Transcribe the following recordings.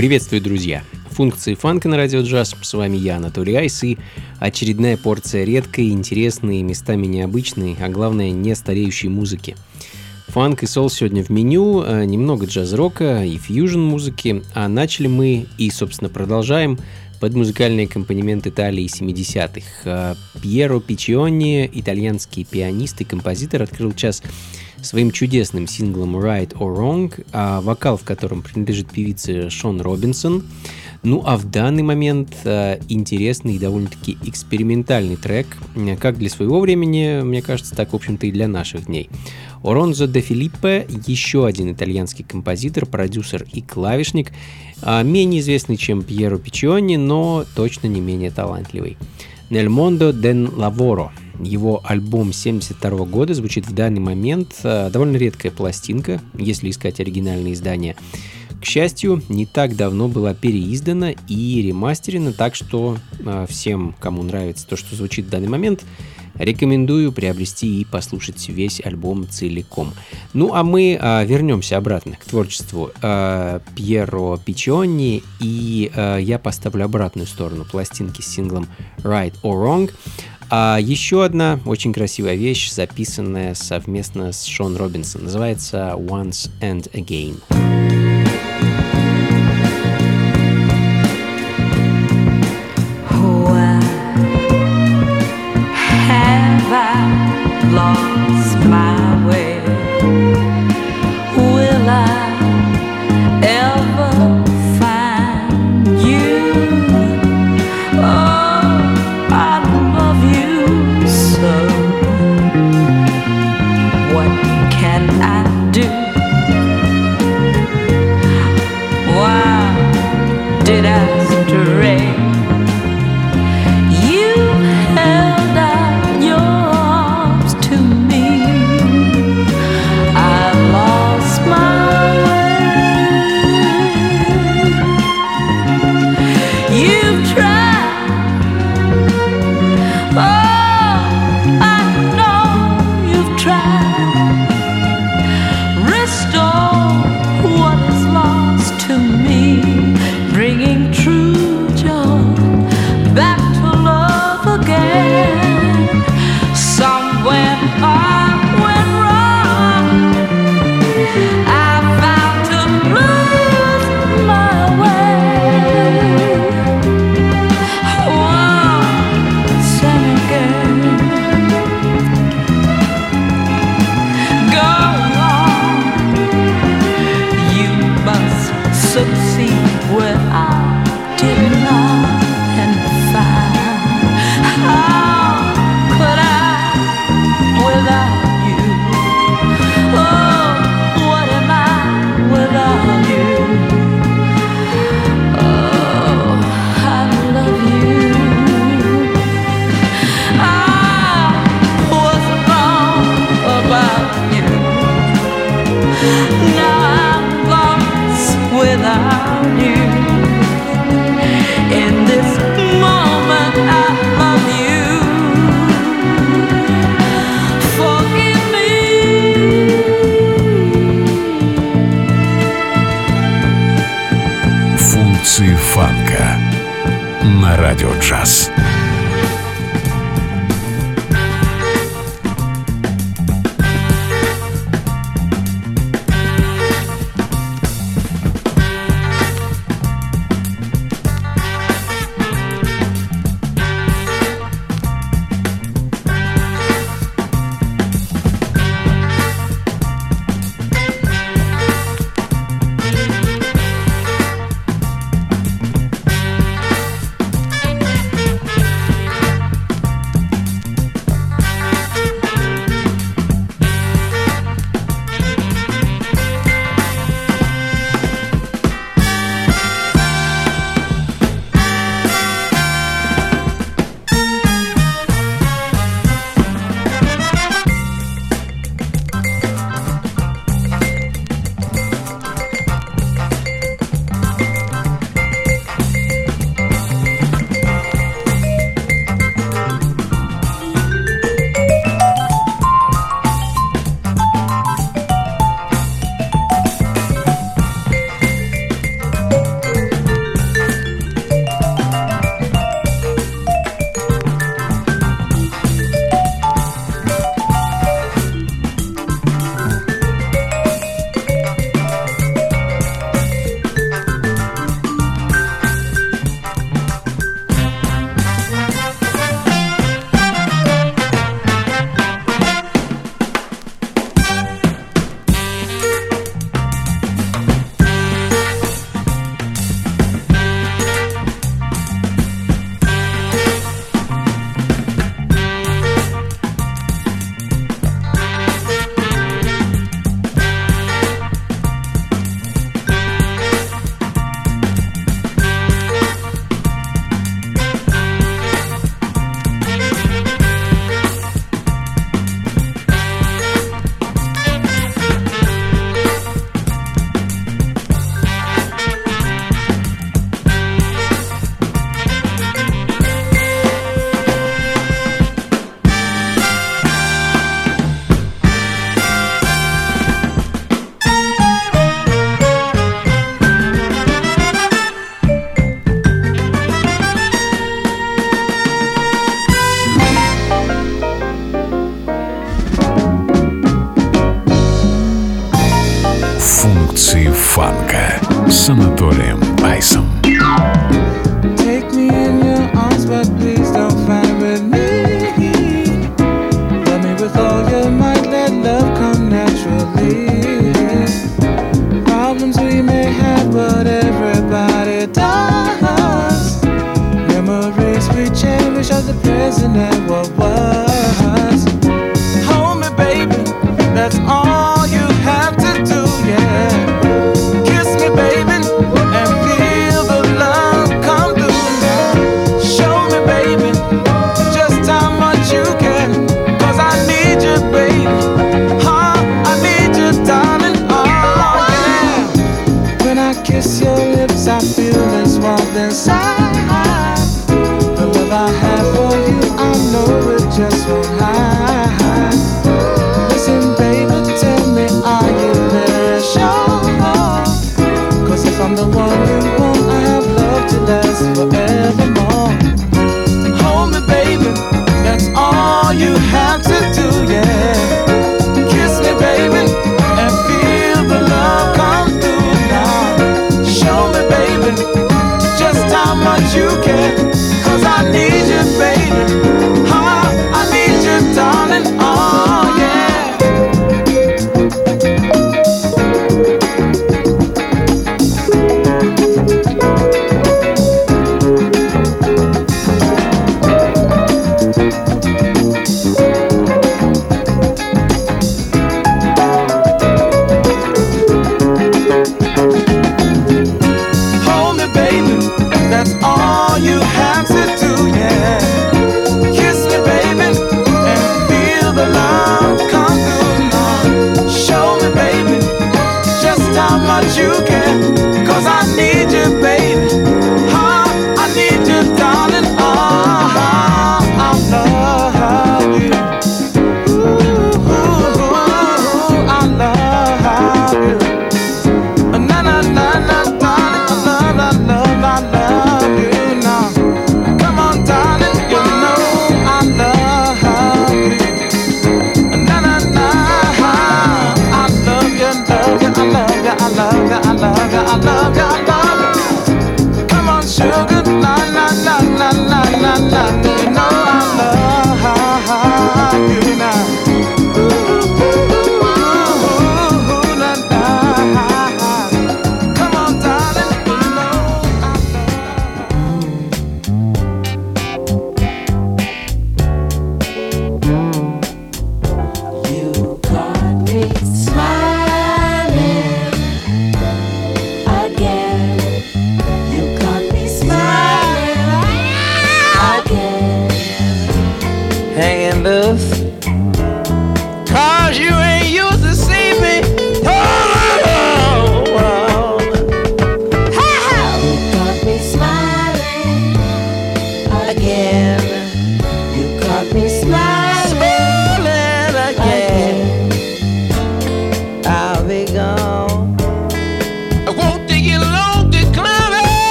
Приветствую, друзья! Функции фанка на радио джаз. С вами я, Анатолий Айс, и очередная порция редкой, интересной, местами необычной, а главное, не стареющей музыки. Фанк и сол сегодня в меню, э, немного джаз-рока и фьюжн музыки, а начали мы и, собственно, продолжаем под музыкальный аккомпанемент Италии 70-х. Э, Пьеро Пичиони, итальянский пианист и композитор, открыл час своим чудесным синглом Right or Wrong, а вокал в котором принадлежит певице Шон Робинсон. Ну а в данный момент э, интересный и довольно-таки экспериментальный трек, как для своего времени, мне кажется, так, в общем-то, и для наших дней. Оронзо де Филиппе – еще один итальянский композитор, продюсер и клавишник, а, менее известный, чем Пьеро Пичиони, но точно не менее талантливый. «Nel mondo del lavoro» его альбом 72 года звучит в данный момент а, довольно редкая пластинка, если искать оригинальные издания. К счастью, не так давно была переиздана и ремастерена, так что э, всем, кому нравится то, что звучит в данный момент, рекомендую приобрести и послушать весь альбом целиком. Ну а мы э, вернемся обратно к творчеству э, Пьеро Пичонни, и э, я поставлю обратную сторону пластинки с синглом Right or Wrong. А еще одна очень красивая вещь, записанная совместно с Шон Робинсон, называется Once and Again.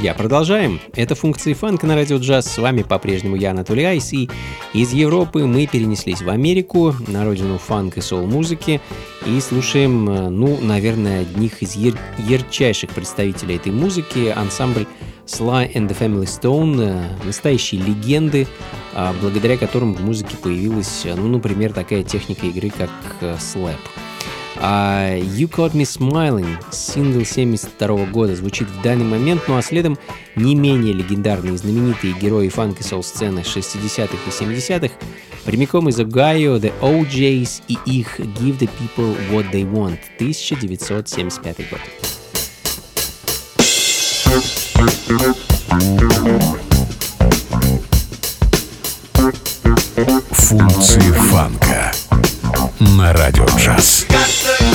друзья, продолжаем. Это функции фанка на радио джаз. С вами по-прежнему я, Анатолий Айс. И из Европы мы перенеслись в Америку, на родину фанк и соул-музыки. И слушаем, э, ну, наверное, одних из яр- ярчайших представителей этой музыки, ансамбль Sly and the Family Stone, э, настоящие легенды, а благодаря которым в музыке появилась, э, ну, например, такая техника игры, как слэп. А You Caught Me Smiling, сингл 72 года, звучит в данный момент, ну а следом не менее легендарные знаменитые герои фанк и соул-сцены 60-х и 70-х, прямиком из Огайо, The OJs и их Give the People What They Want, 1975 год. Функции фанка на радио джаз.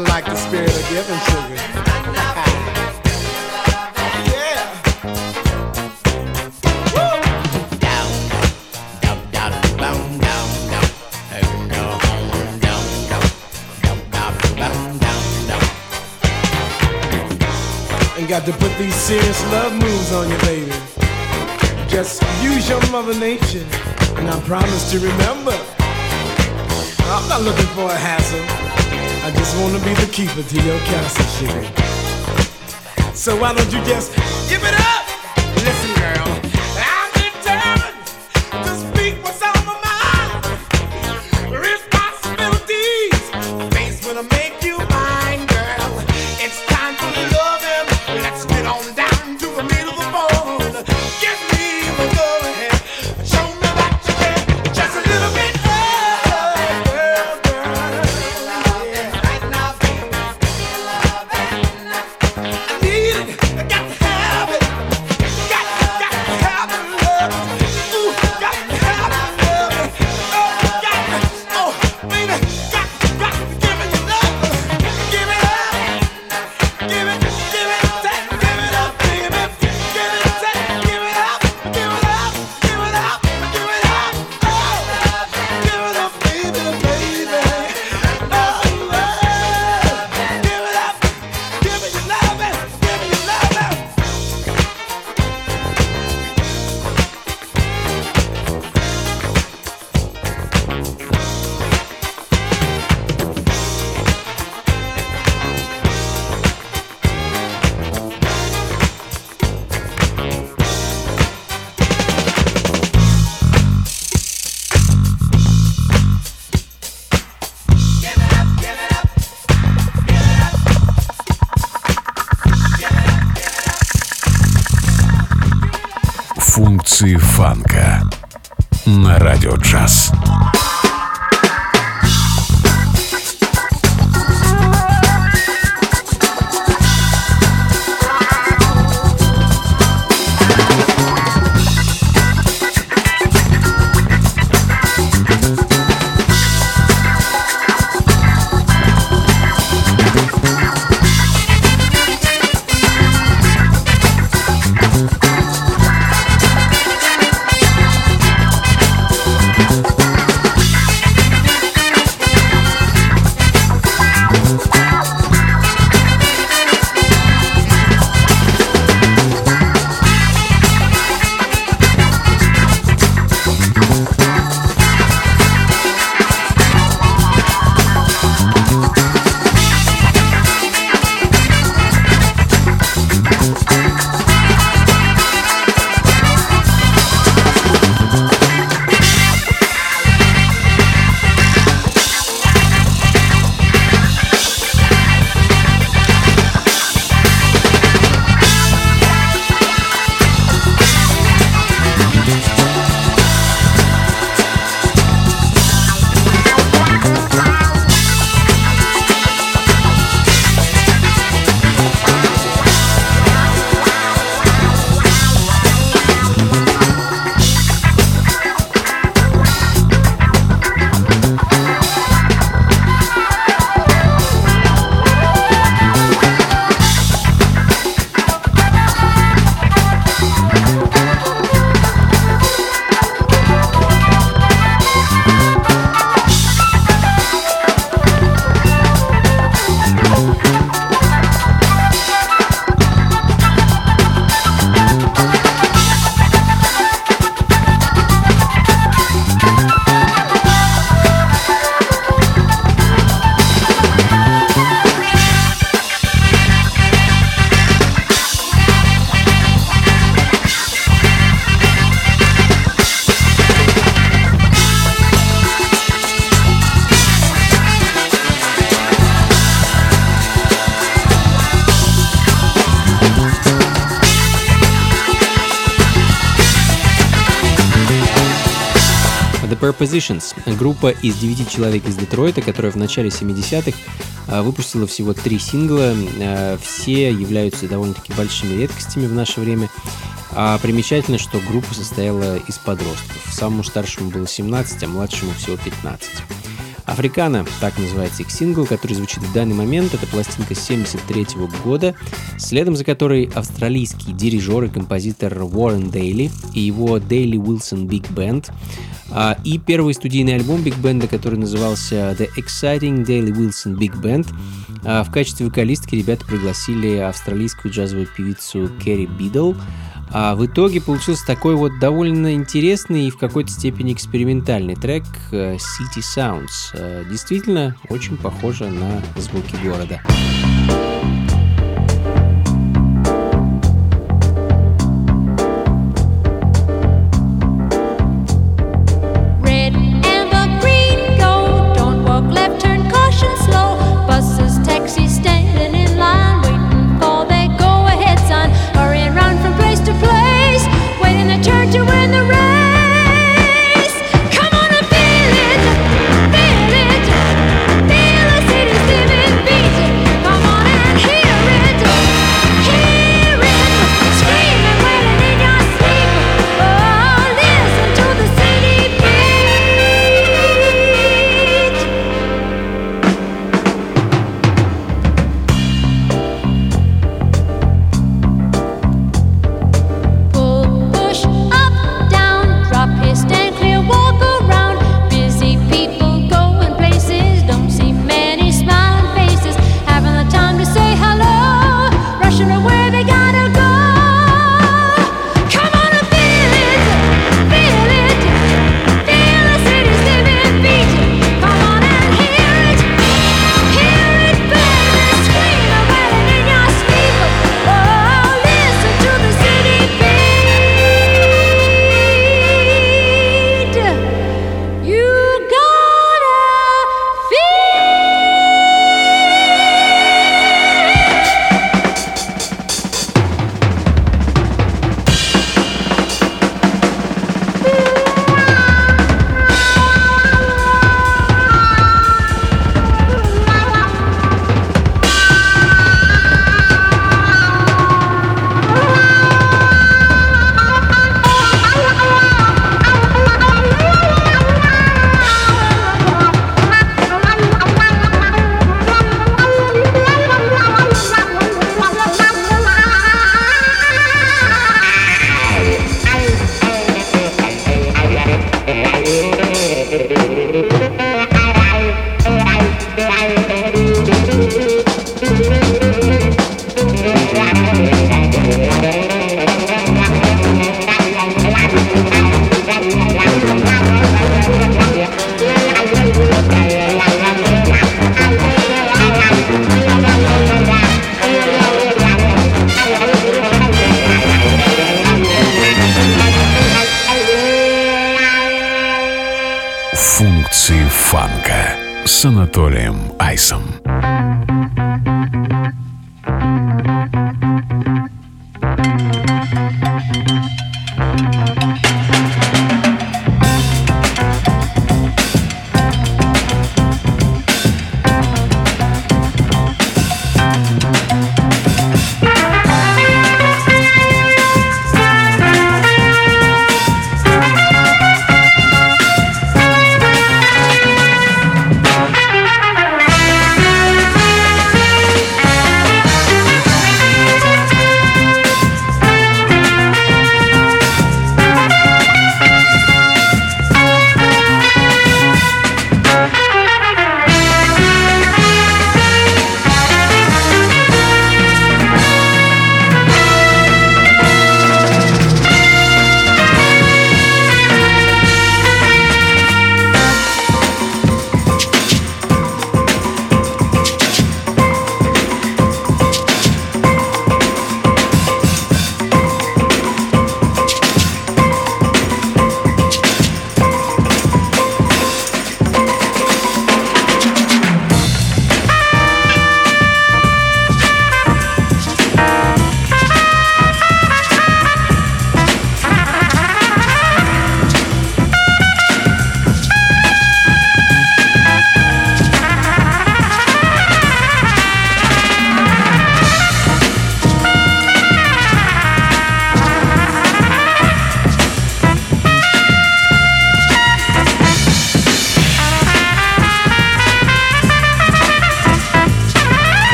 nothing like the spirit of giving, sugar. And got to put these serious love moves on you, baby. Just use your mother nature, and I promise to remember not looking for a hassle. I just wanna be the keeper to your castle, sugar. So why don't you just give it up? на радио джаз. The Prepositions — группа из девяти человек из Детройта, которая в начале 70-х а, выпустила всего три сингла. А, все являются довольно-таки большими редкостями в наше время. А примечательно, что группа состояла из подростков. Самому старшему было 17, а младшему всего 15. Африкана, так называется их сингл, который звучит в данный момент. Это пластинка 73 года, следом за которой австралийский дирижер и композитор Уоррен Дейли и его Дейли Уилсон Биг Бенд. А, и первый студийный альбом Биг Бенда, который назывался The Exciting Daly-Wilson Big Band. А, в качестве вокалистки ребята пригласили австралийскую джазовую певицу Керри Бидл. А в итоге получился такой вот довольно интересный и в какой-то степени экспериментальный трек э, City Sounds. Э, действительно очень похоже на звуки города.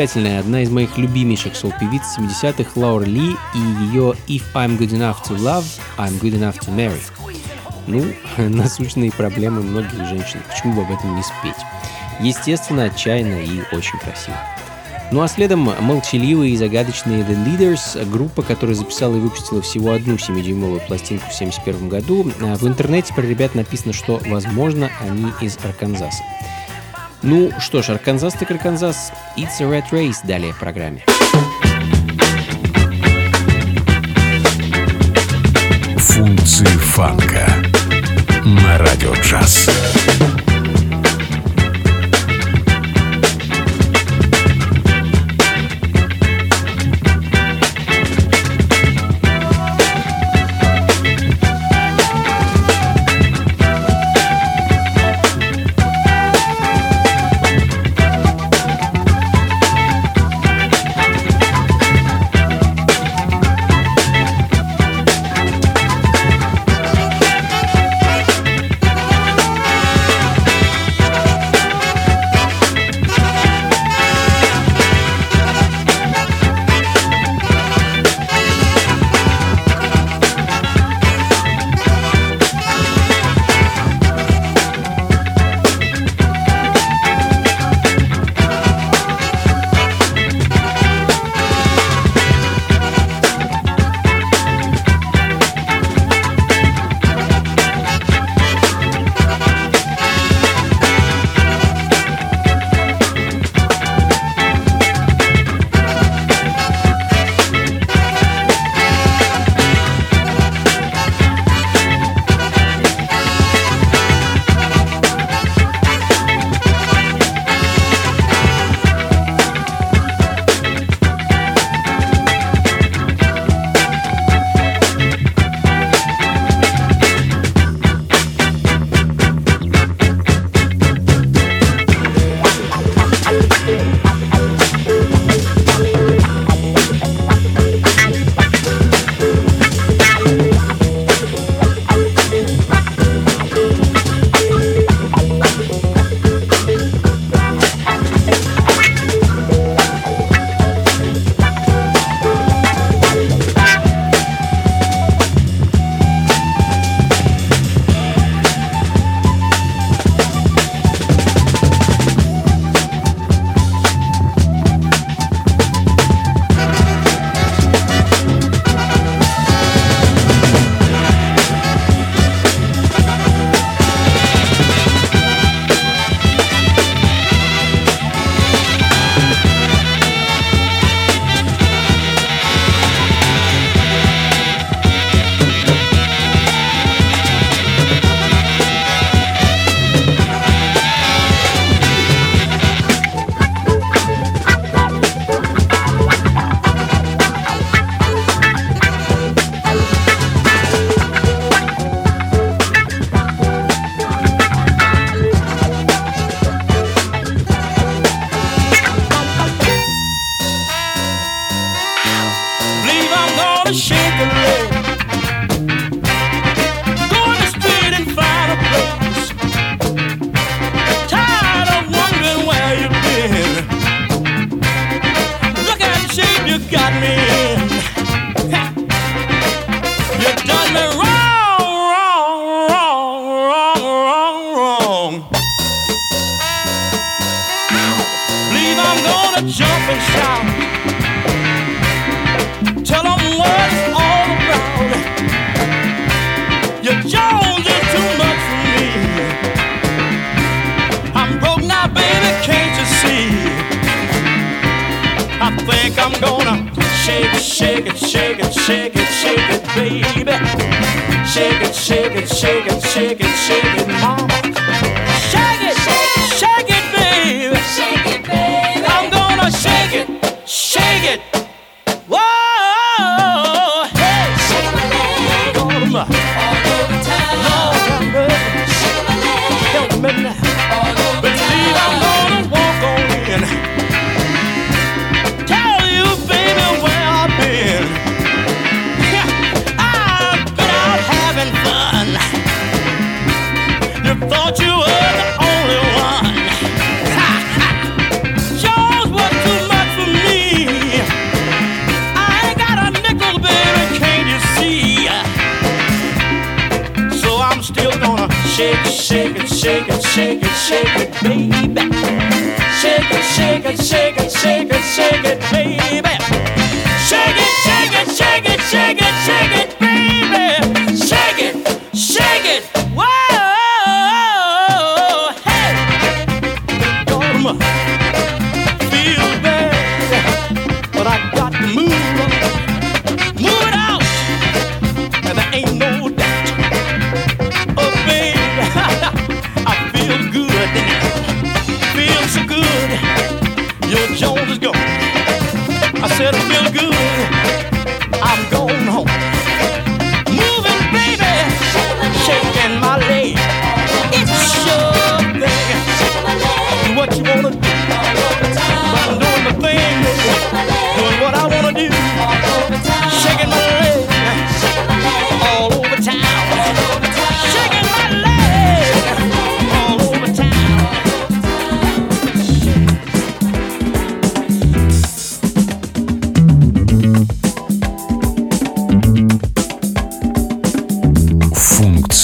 Замечательная, одна из моих любимейших сол-певиц 70-х Лаура Ли и ее «If I'm good enough to love, I'm good enough to marry». Ну, насущные проблемы многих женщин, почему бы об этом не спеть? Естественно, отчаянно и очень красиво. Ну а следом молчаливые и загадочные The Leaders, группа, которая записала и выпустила всего одну 7-дюймовую пластинку в 1971 году. А В интернете про ребят написано, что, возможно, они из Арканзаса. Ну что ж, Арканзас так Арканзас. It's a Red Race далее в программе. Функции фанка на радио джаз.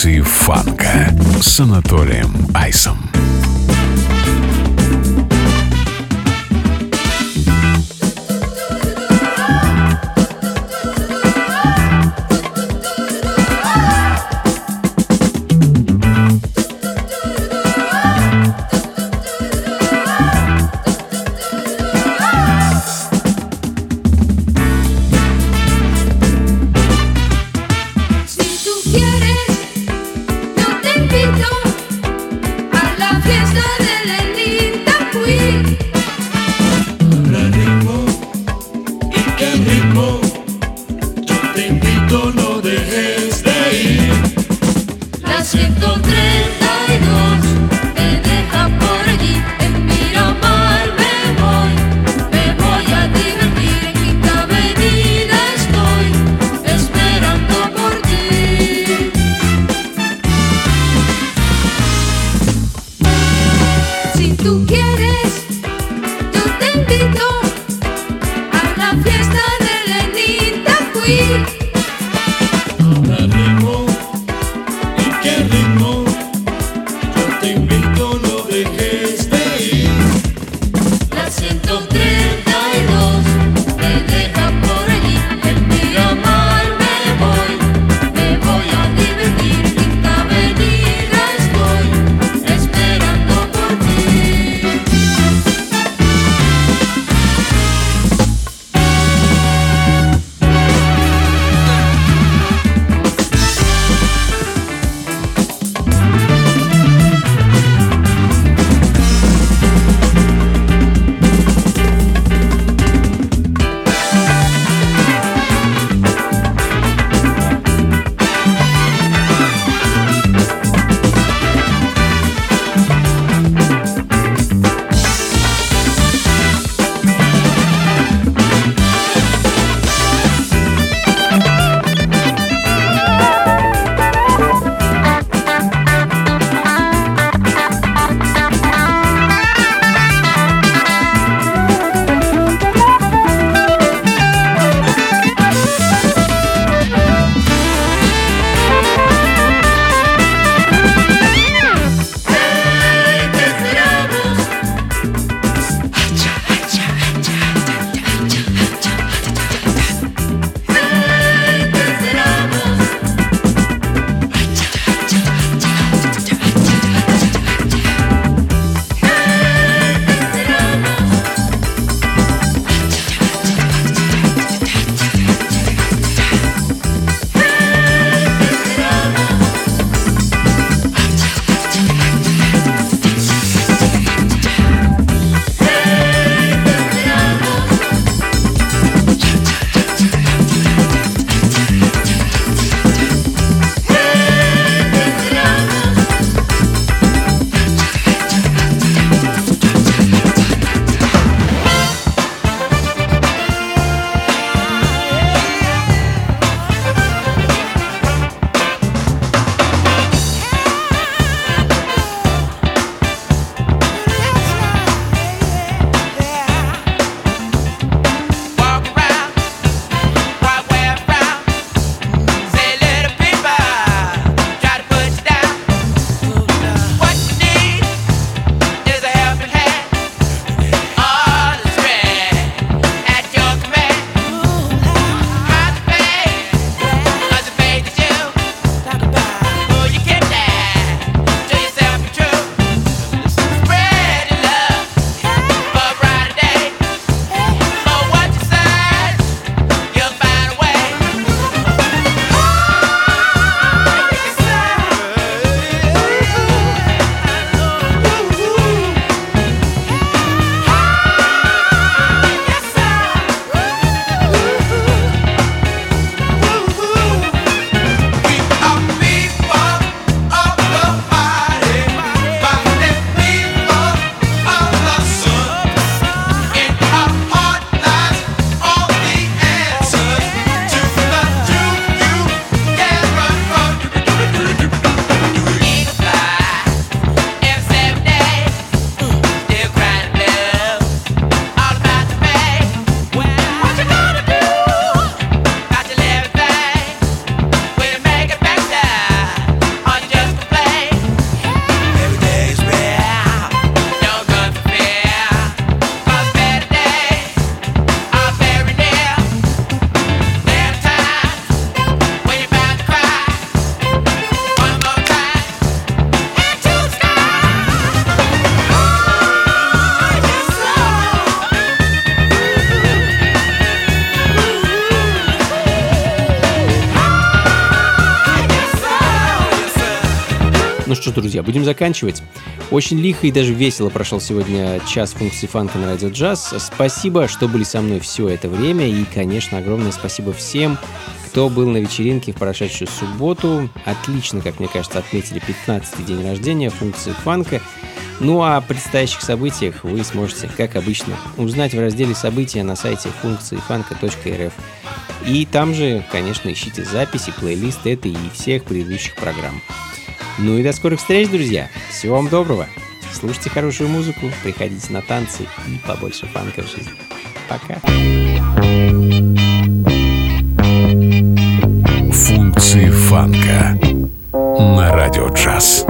Функции фанка с Анатолием Айсом. Что друзья, будем заканчивать. Очень лихо и даже весело прошел сегодня час функции фанка на радио джаз. Спасибо, что были со мной все это время. И, конечно, огромное спасибо всем, кто был на вечеринке в прошедшую субботу. Отлично, как мне кажется, отметили 15-й день рождения функции фанка. Ну а о предстоящих событиях вы сможете, как обычно, узнать в разделе «События» на сайте функции фанка.рф. И там же, конечно, ищите записи, плейлист этой и всех предыдущих программ. Ну и до скорых встреч, друзья! Всего вам доброго! Слушайте хорошую музыку, приходите на танцы и побольше фанка в жизни. Пока! Функции фанка на радио джаз.